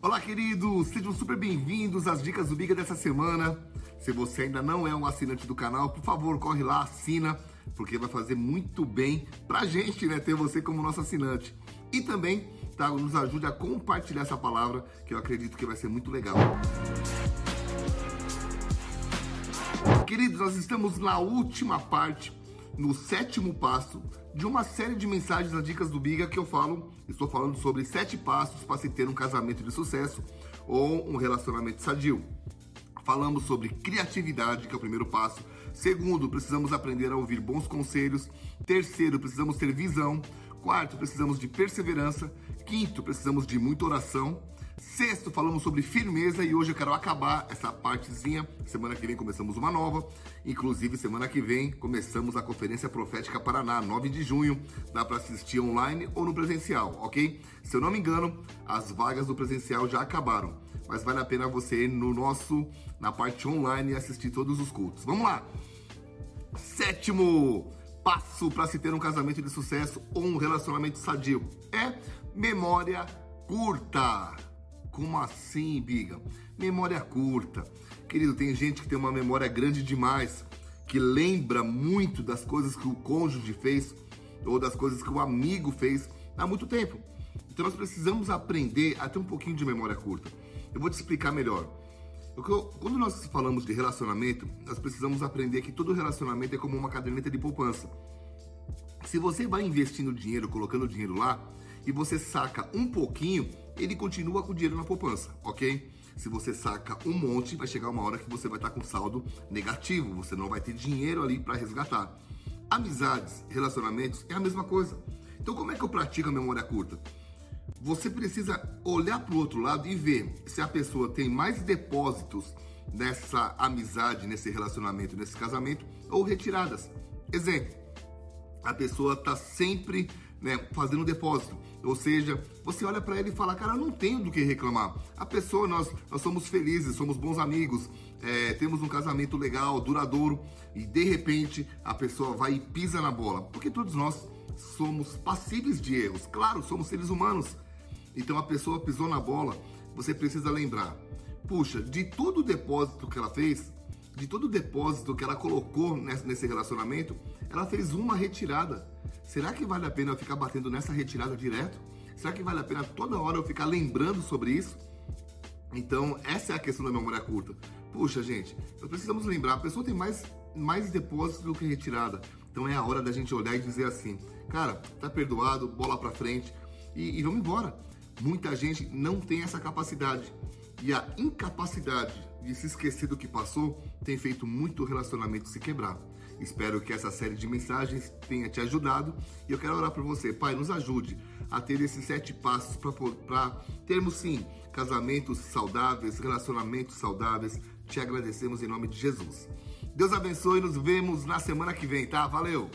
Olá, queridos! Sejam super bem-vindos às dicas do Biga dessa semana. Se você ainda não é um assinante do canal, por favor, corre lá, assina, porque vai fazer muito bem pra gente, né, ter você como nosso assinante. E também, tá, nos ajude a compartilhar essa palavra, que eu acredito que vai ser muito legal. Queridos, nós estamos na última parte, no sétimo passo de uma série de mensagens nas dicas do Biga que eu falo, estou falando sobre sete passos para se ter um casamento de sucesso ou um relacionamento sadio. Falamos sobre criatividade, que é o primeiro passo. Segundo, precisamos aprender a ouvir bons conselhos. Terceiro, precisamos ter visão. Quarto, precisamos de perseverança. Quinto, precisamos de muita oração. Sexto, falamos sobre firmeza e hoje eu quero acabar essa partezinha. Semana que vem começamos uma nova. Inclusive, semana que vem começamos a Conferência Profética Paraná, 9 de junho. Dá para assistir online ou no presencial, ok? Se eu não me engano, as vagas do presencial já acabaram. Mas vale a pena você ir no nosso, na parte online e assistir todos os cultos. Vamos lá! Sétimo passo para se ter um casamento de sucesso ou um relacionamento sadio é memória curta. Como assim, Biga? Memória curta. Querido, tem gente que tem uma memória grande demais, que lembra muito das coisas que o cônjuge fez ou das coisas que o amigo fez há muito tempo. Então nós precisamos aprender a ter um pouquinho de memória curta. Eu vou te explicar melhor. Quando nós falamos de relacionamento, nós precisamos aprender que todo relacionamento é como uma caderneta de poupança. Se você vai investindo dinheiro, colocando dinheiro lá, e você saca um pouquinho, ele continua com o dinheiro na poupança, ok? Se você saca um monte, vai chegar uma hora que você vai estar com saldo negativo, você não vai ter dinheiro ali para resgatar. Amizades, relacionamentos é a mesma coisa. Então, como é que eu pratico a memória curta? Você precisa olhar para o outro lado e ver se a pessoa tem mais depósitos nessa amizade, nesse relacionamento, nesse casamento ou retiradas. Exemplo: a pessoa está sempre né, fazendo depósito. Ou seja, você olha para ele e fala, cara, não tenho do que reclamar. A pessoa, nós, nós somos felizes, somos bons amigos, é, temos um casamento legal, duradouro, e de repente a pessoa vai e pisa na bola. Porque todos nós somos passíveis de erros. Claro, somos seres humanos. Então a pessoa pisou na bola, você precisa lembrar. Puxa, de todo o depósito que ela fez, de todo o depósito que ela colocou nesse relacionamento, ela fez uma retirada. Será que vale a pena eu ficar batendo nessa retirada direto? Será que vale a pena toda hora eu ficar lembrando sobre isso? Então, essa é a questão da memória curta. Puxa, gente, nós precisamos lembrar, a pessoa tem mais, mais depósito do que retirada. Então é a hora da gente olhar e dizer assim, cara, tá perdoado, bola pra frente e, e vamos embora. Muita gente não tem essa capacidade. E a incapacidade de se esquecer do que passou tem feito muito relacionamento se quebrar. Espero que essa série de mensagens tenha te ajudado e eu quero orar por você. Pai, nos ajude a ter esses sete passos para termos sim casamentos saudáveis, relacionamentos saudáveis. Te agradecemos em nome de Jesus. Deus abençoe e nos vemos na semana que vem, tá? Valeu!